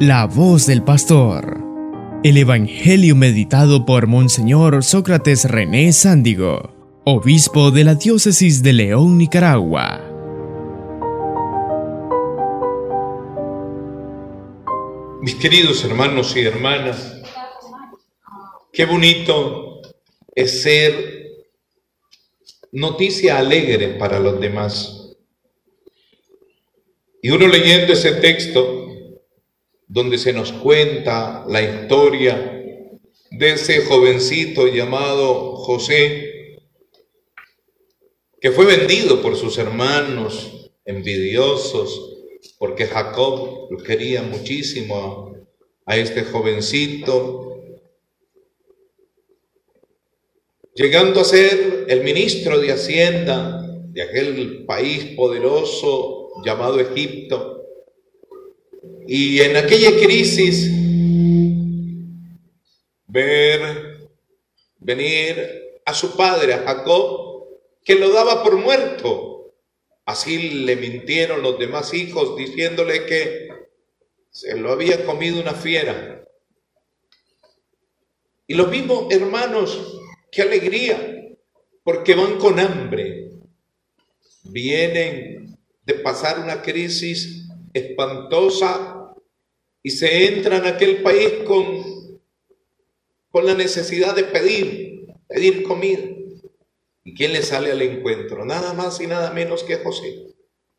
La voz del pastor. El Evangelio meditado por Monseñor Sócrates René Sándigo, obispo de la diócesis de León, Nicaragua. Mis queridos hermanos y hermanas, qué bonito es ser noticia alegre para los demás. Y uno leyendo ese texto, donde se nos cuenta la historia de ese jovencito llamado José, que fue vendido por sus hermanos envidiosos, porque Jacob lo quería muchísimo a este jovencito, llegando a ser el ministro de Hacienda de aquel país poderoso llamado Egipto, y en aquella crisis, ver venir a su padre, a Jacob, que lo daba por muerto. Así le mintieron los demás hijos diciéndole que se lo había comido una fiera. Y los mismos hermanos, qué alegría, porque van con hambre. Vienen de pasar una crisis espantosa y se entra en aquel país con, con la necesidad de pedir, pedir comida. ¿Y quién le sale al encuentro? Nada más y nada menos que José.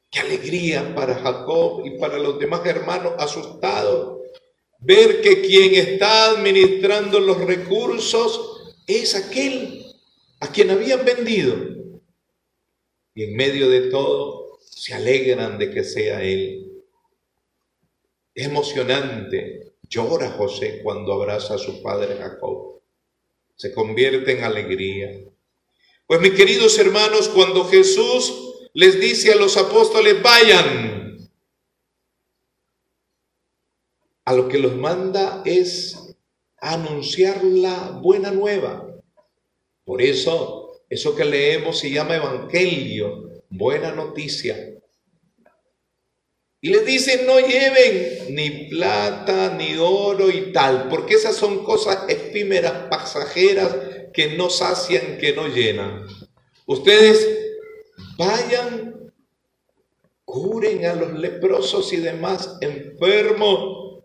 Qué alegría para Jacob y para los demás hermanos asustados. Ver que quien está administrando los recursos es aquel a quien habían vendido. Y en medio de todo se alegran de que sea él. Emocionante. Llora José cuando abraza a su padre Jacob. Se convierte en alegría. Pues mis queridos hermanos, cuando Jesús les dice a los apóstoles, vayan, a lo que los manda es anunciar la buena nueva. Por eso, eso que leemos se llama Evangelio, buena noticia. Y les dicen, no lleven ni plata, ni oro y tal, porque esas son cosas efímeras, pasajeras, que no sacian, que no llenan. Ustedes vayan, curen a los leprosos y demás enfermos,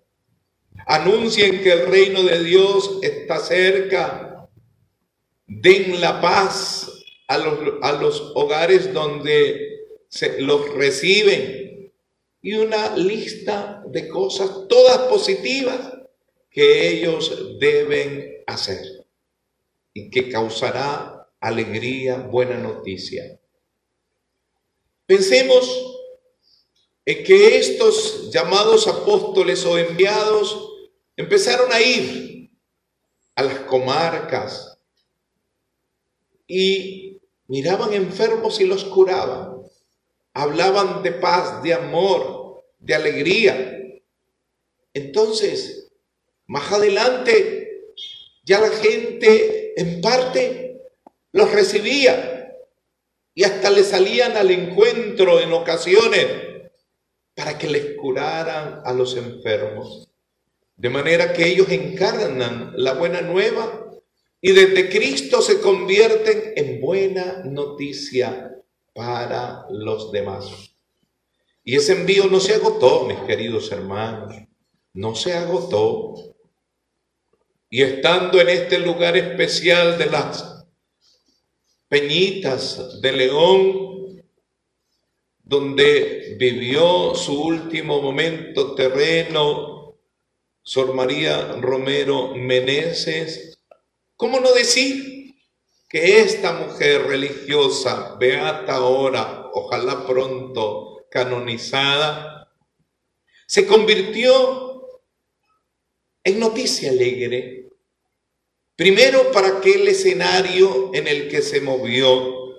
anuncien que el reino de Dios está cerca, den la paz a los, a los hogares donde se los reciben y una lista de cosas, todas positivas, que ellos deben hacer y que causará alegría, buena noticia. Pensemos en que estos llamados apóstoles o enviados empezaron a ir a las comarcas y miraban enfermos y los curaban hablaban de paz, de amor, de alegría. Entonces, más adelante, ya la gente en parte los recibía y hasta le salían al encuentro en ocasiones para que les curaran a los enfermos. De manera que ellos encarnan la buena nueva y desde Cristo se convierten en buena noticia para los demás. Y ese envío no se agotó, mis queridos hermanos, no se agotó. Y estando en este lugar especial de las Peñitas de León, donde vivió su último momento terreno, Sor María Romero Meneses, ¿cómo no decir que esta mujer religiosa, beata ahora, ojalá pronto canonizada, se convirtió en noticia alegre. Primero para aquel escenario en el que se movió,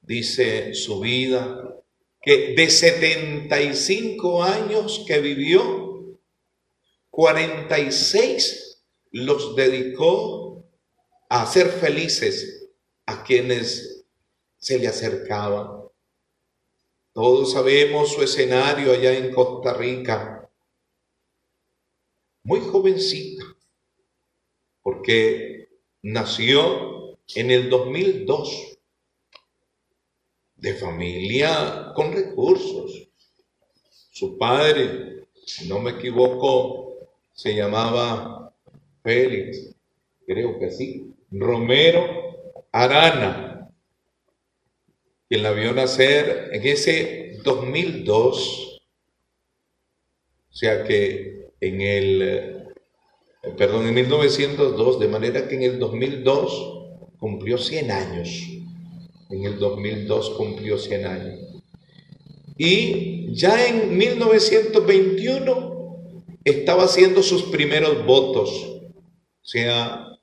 dice su vida, que de 75 años que vivió, 46 los dedicó a hacer felices a quienes se le acercaban. Todos sabemos su escenario allá en Costa Rica, muy jovencita, porque nació en el 2002 de familia con recursos. Su padre, si no me equivoco, se llamaba Félix, creo que sí, Romero Arana, quien la vio nacer en ese 2002. O sea que en el, eh, perdón, en 1902, de manera que en el 2002 cumplió 100 años. En el 2002 cumplió 100 años. Y ya en 1921 estaba haciendo sus primeros votos. O sea,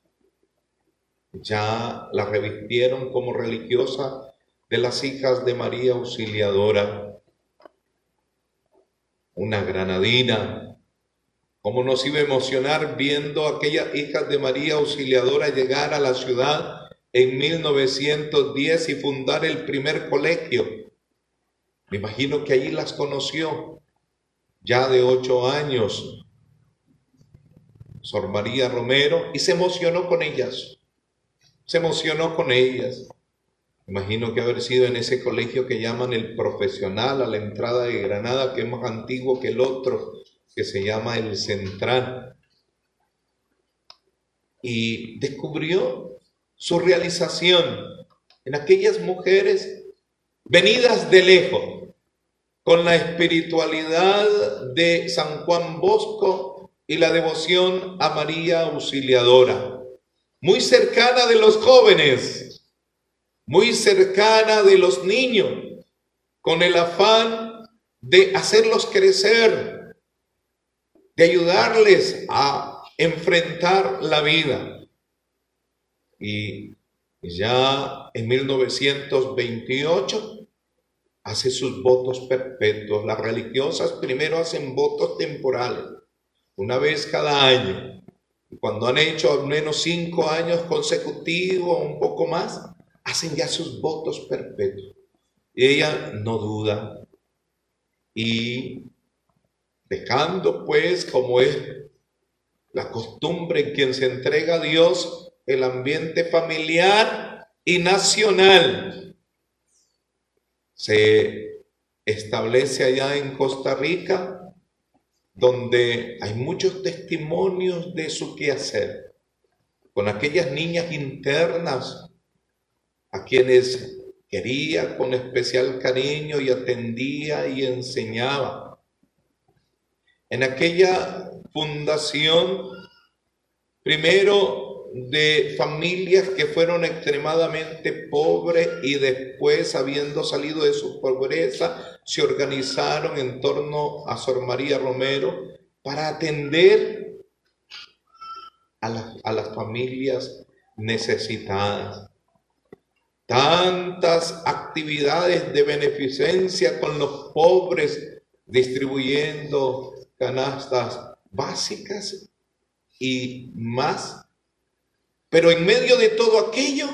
ya la revistieron como religiosa de las hijas de María Auxiliadora. Una granadina. ¿Cómo nos iba a emocionar viendo a aquellas hijas de María Auxiliadora llegar a la ciudad en 1910 y fundar el primer colegio? Me imagino que allí las conoció ya de ocho años, Sor María Romero, y se emocionó con ellas. Se emocionó con ellas. Imagino que haber sido en ese colegio que llaman el profesional a la entrada de Granada, que es más antiguo que el otro, que se llama el Central. Y descubrió su realización en aquellas mujeres venidas de lejos, con la espiritualidad de San Juan Bosco y la devoción a María Auxiliadora, muy cercana de los jóvenes, muy cercana de los niños, con el afán de hacerlos crecer, de ayudarles a enfrentar la vida. Y ya en 1928 hace sus votos perpetuos. Las religiosas primero hacen votos temporales, una vez cada año. Cuando han hecho al menos cinco años consecutivos un poco más, hacen ya sus votos perpetuos. Y ella no duda. Y dejando pues, como es la costumbre en quien se entrega a Dios, el ambiente familiar y nacional se establece allá en Costa Rica, donde hay muchos testimonios de su quehacer, con aquellas niñas internas a quienes quería con especial cariño y atendía y enseñaba. En aquella fundación, primero de familias que fueron extremadamente pobres y después, habiendo salido de su pobreza, se organizaron en torno a Sor María Romero para atender a, a las familias necesitadas. Tantas actividades de beneficencia con los pobres, distribuyendo canastas básicas y más pero en medio de todo aquello,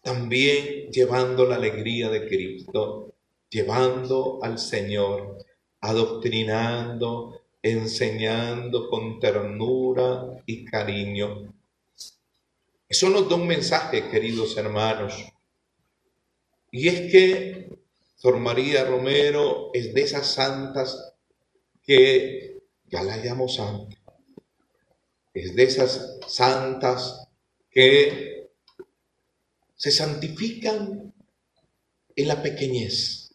también llevando la alegría de Cristo, llevando al Señor, adoctrinando, enseñando con ternura y cariño. Eso nos da un mensaje, queridos hermanos. Y es que Sor María Romero es de esas santas que ya la llamo santa es de esas santas que se santifican en la pequeñez,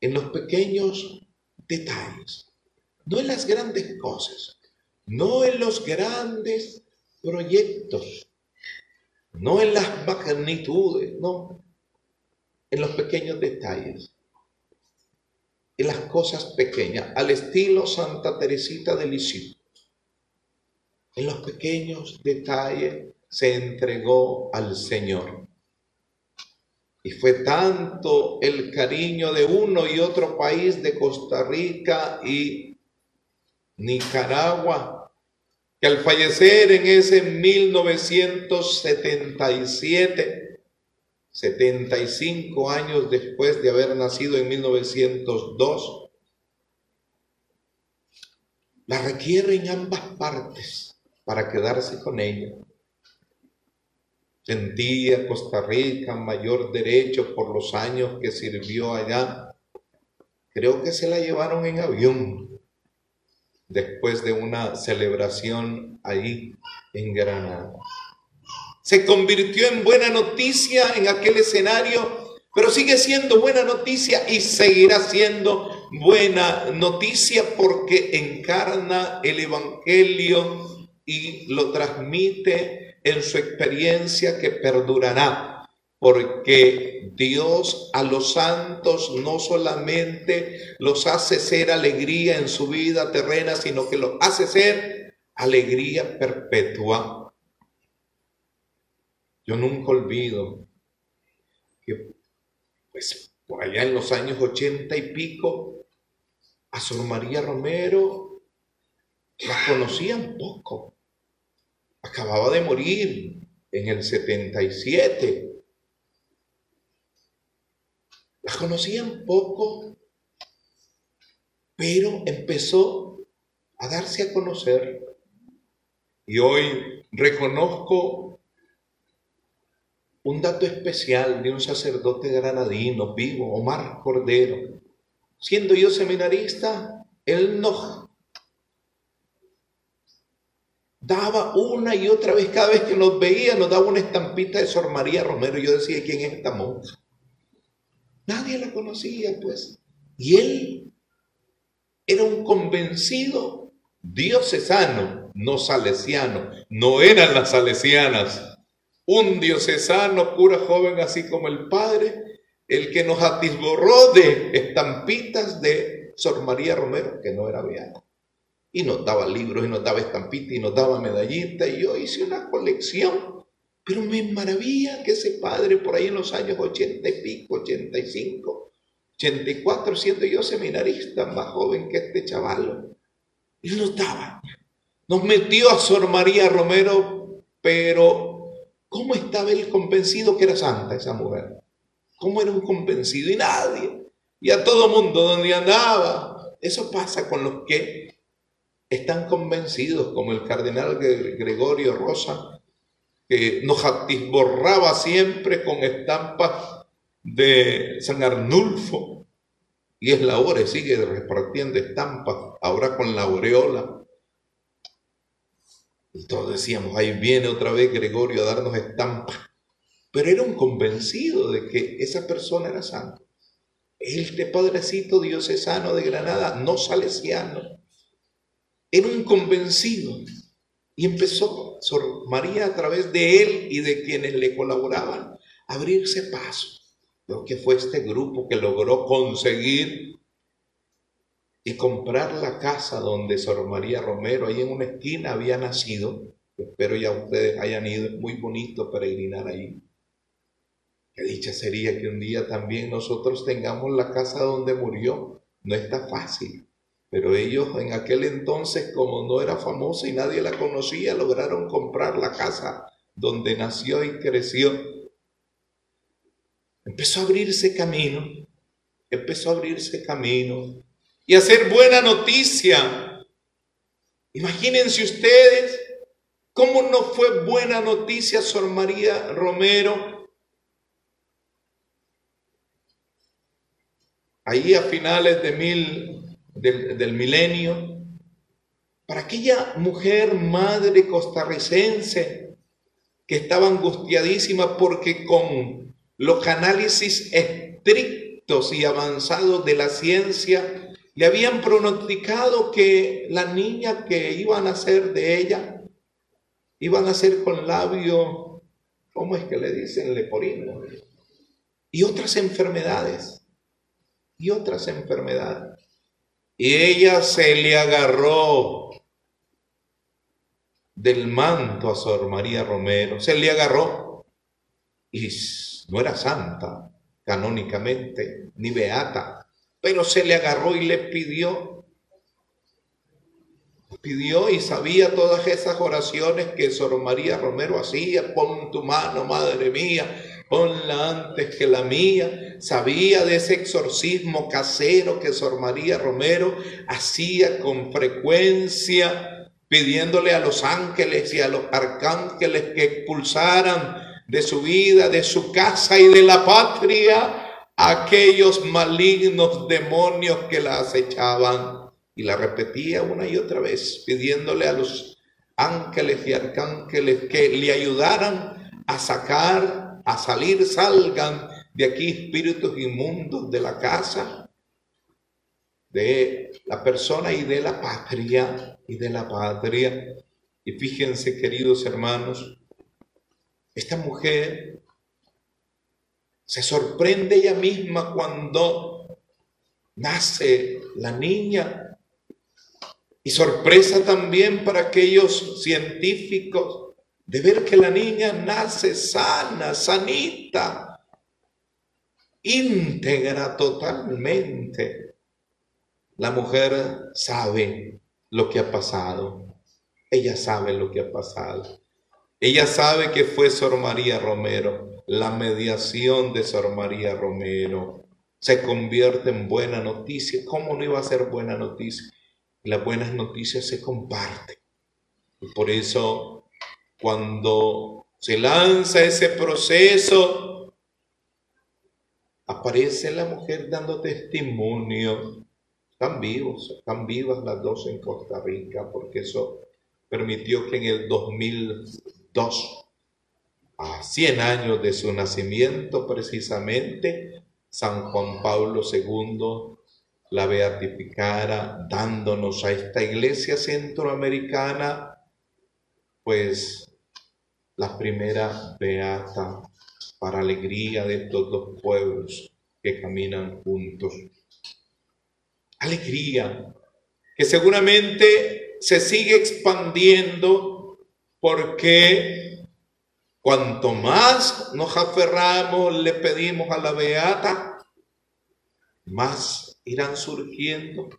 en los pequeños detalles, no en las grandes cosas, no en los grandes proyectos, no en las magnitudes, no, en los pequeños detalles, en las cosas pequeñas, al estilo Santa Teresita de Lisieux. En los pequeños detalles se entregó al Señor. Y fue tanto el cariño de uno y otro país de Costa Rica y Nicaragua, que al fallecer en ese 1977, 75 años después de haber nacido en 1902, la requiere en ambas partes para quedarse con ella. Sentía Costa Rica mayor derecho por los años que sirvió allá. Creo que se la llevaron en avión después de una celebración ahí en Granada. Se convirtió en buena noticia en aquel escenario, pero sigue siendo buena noticia y seguirá siendo buena noticia porque encarna el Evangelio y lo transmite en su experiencia que perdurará, porque Dios a los santos no solamente los hace ser alegría en su vida terrena, sino que los hace ser alegría perpetua. Yo nunca olvido que, pues, por allá en los años ochenta y pico, a Sor María Romero la conocían poco. Acababa de morir en el 77. La conocían poco, pero empezó a darse a conocer. Y hoy reconozco un dato especial de un sacerdote granadino vivo, Omar Cordero. Siendo yo seminarista, él nos daba una y otra vez, cada vez que nos veía, nos daba una estampita de Sor María Romero. Yo decía, ¿quién es esta monja? Nadie la conocía, pues. Y él era un convencido diocesano, no salesiano. No eran las salesianas. Un diocesano, cura joven, así como el padre, el que nos atisborró de estampitas de Sor María Romero, que no era beata. Y nos daba libros, y nos daba estampitas, y nos daba medallitas, y yo hice una colección. Pero me maravilla que ese padre, por ahí en los años ochenta y pico, ochenta y cinco, ochenta y cuatro, siendo yo seminarista, más joven que este chaval, él nos daba. Nos metió a Sor María Romero, pero ¿cómo estaba él convencido que era santa esa mujer? ¿Cómo era un convencido? Y nadie. Y a todo mundo donde andaba. Eso pasa con los que están convencidos, como el cardenal Gregorio Rosa, que nos atisborraba siempre con estampas de San Arnulfo. Y es la hora, y sigue repartiendo estampas, ahora con la aureola. Y todos decíamos, ahí viene otra vez Gregorio a darnos estampas pero era un convencido de que esa persona era santa. Este padrecito diocesano de Granada, no salesiano, era un convencido. Y empezó Sor María a través de él y de quienes le colaboraban a abrirse paso. Lo que fue este grupo que logró conseguir y comprar la casa donde Sor María Romero, ahí en una esquina, había nacido. Espero ya ustedes hayan ido, muy bonito peregrinar ahí. Qué dicha sería que un día también nosotros tengamos la casa donde murió. No está fácil. Pero ellos en aquel entonces, como no era famosa y nadie la conocía, lograron comprar la casa donde nació y creció. Empezó a abrirse camino, empezó a abrirse camino y a hacer buena noticia. Imagínense ustedes cómo no fue buena noticia Sor María Romero ahí a finales de mil, del, milenio, para aquella mujer madre costarricense que estaba angustiadísima porque con los análisis estrictos y avanzados de la ciencia le habían pronosticado que la niña que iba a nacer de ella iba a nacer con labio, ¿cómo es que le dicen? Leporino. Y otras enfermedades y otras enfermedades. Y ella se le agarró del manto a Sor María Romero, se le agarró. Y no era santa canónicamente, ni beata, pero se le agarró y le pidió, pidió y sabía todas esas oraciones que Sor María Romero hacía, pon tu mano, madre mía, ponla antes que la mía. Sabía de ese exorcismo casero que Sor María Romero hacía con frecuencia, pidiéndole a los ángeles y a los arcángeles que expulsaran de su vida, de su casa y de la patria aquellos malignos demonios que la acechaban. Y la repetía una y otra vez, pidiéndole a los ángeles y arcángeles que le ayudaran a sacar, a salir, salgan de aquí espíritus inmundos de la casa, de la persona y de la patria, y de la patria. Y fíjense, queridos hermanos, esta mujer se sorprende ella misma cuando nace la niña. Y sorpresa también para aquellos científicos de ver que la niña nace sana, sanita, íntegra totalmente. La mujer sabe lo que ha pasado. Ella sabe lo que ha pasado. Ella sabe que fue Sor María Romero, la mediación de Sor María Romero se convierte en buena noticia. ¿Cómo no iba a ser buena noticia? Las buenas noticias se comparten. Y por eso, cuando se lanza ese proceso, aparece la mujer dando testimonio. Están vivos, están vivas las dos en Costa Rica, porque eso permitió que en el 2002 a 100 años de su nacimiento precisamente, San Juan Pablo II la beatificara dándonos a esta iglesia centroamericana, pues la primera beata para alegría de estos dos pueblos que caminan juntos. Alegría que seguramente se sigue expandiendo porque Cuanto más nos aferramos, le pedimos a la Beata, más irán surgiendo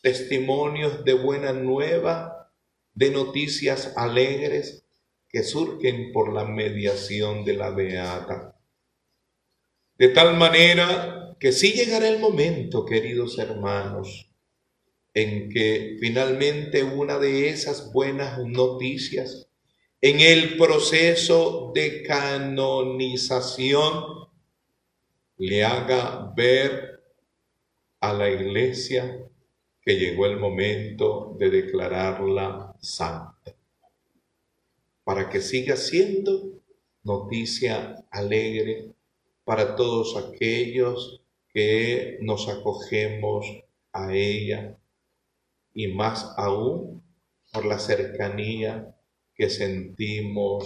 testimonios de buena nueva, de noticias alegres que surgen por la mediación de la Beata. De tal manera que sí llegará el momento, queridos hermanos, en que finalmente una de esas buenas noticias en el proceso de canonización le haga ver a la iglesia que llegó el momento de declararla santa, para que siga siendo noticia alegre para todos aquellos que nos acogemos a ella y más aún por la cercanía que sentimos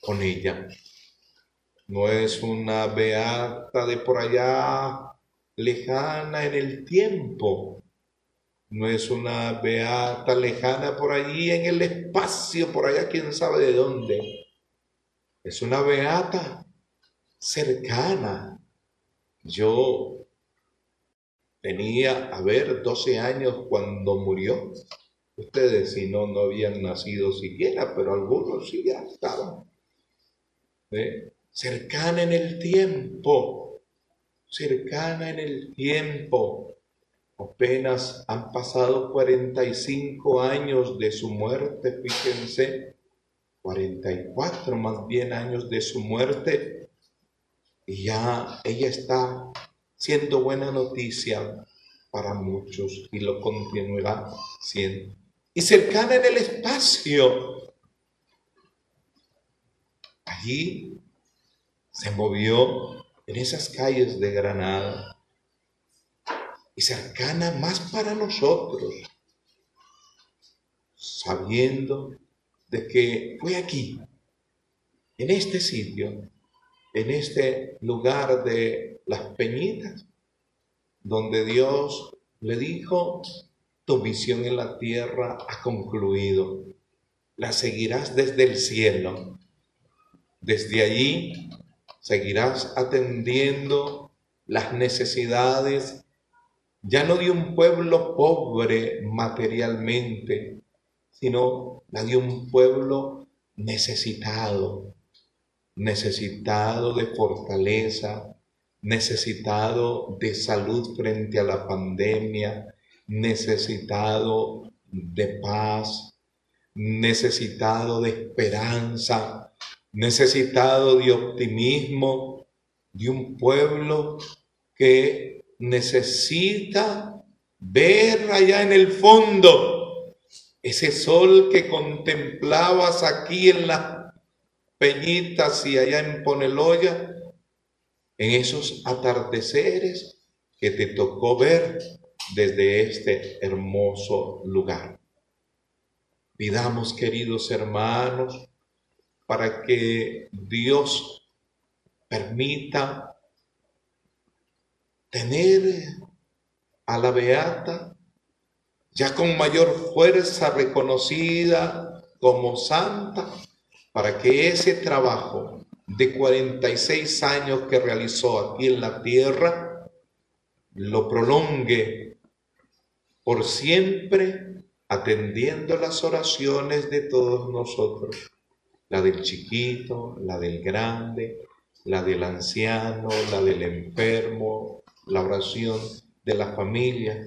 con ella. No es una beata de por allá lejana en el tiempo. No es una beata lejana por allí en el espacio, por allá quién sabe de dónde. Es una beata cercana. Yo tenía, a ver, 12 años cuando murió. Ustedes si no, no habían nacido siquiera, pero algunos sí ya estaban. Cercana en el tiempo, cercana en el tiempo. Apenas han pasado 45 años de su muerte, fíjense, 44 más bien años de su muerte, y ya ella está siendo buena noticia para muchos y lo continuará siendo y cercana en el espacio. Allí se movió en esas calles de Granada cercana más para nosotros, sabiendo de que fue aquí, en este sitio, en este lugar de las peñitas, donde Dios le dijo, tu misión en la tierra ha concluido. La seguirás desde el cielo. Desde allí seguirás atendiendo las necesidades ya no de un pueblo pobre materialmente, sino la de un pueblo necesitado, necesitado de fortaleza, necesitado de salud frente a la pandemia, necesitado de paz, necesitado de esperanza, necesitado de optimismo, de un pueblo que necesita ver allá en el fondo ese sol que contemplabas aquí en las peñitas y allá en Poneloya, en esos atardeceres que te tocó ver desde este hermoso lugar. Pidamos, queridos hermanos, para que Dios permita tener a la Beata ya con mayor fuerza reconocida como santa, para que ese trabajo de 46 años que realizó aquí en la tierra, lo prolongue por siempre atendiendo las oraciones de todos nosotros, la del chiquito, la del grande, la del anciano, la del enfermo, la oración de la familia,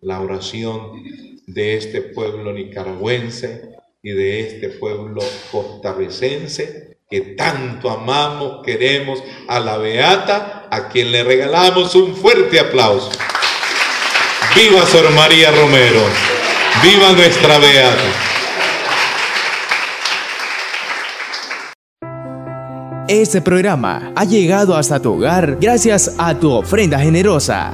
la oración de este pueblo nicaragüense y de este pueblo costarricense que tanto amamos, queremos a la Beata, a quien le regalamos un fuerte aplauso. Viva Sor María Romero, viva nuestra Beata. Este programa ha llegado hasta tu hogar gracias a tu ofrenda generosa.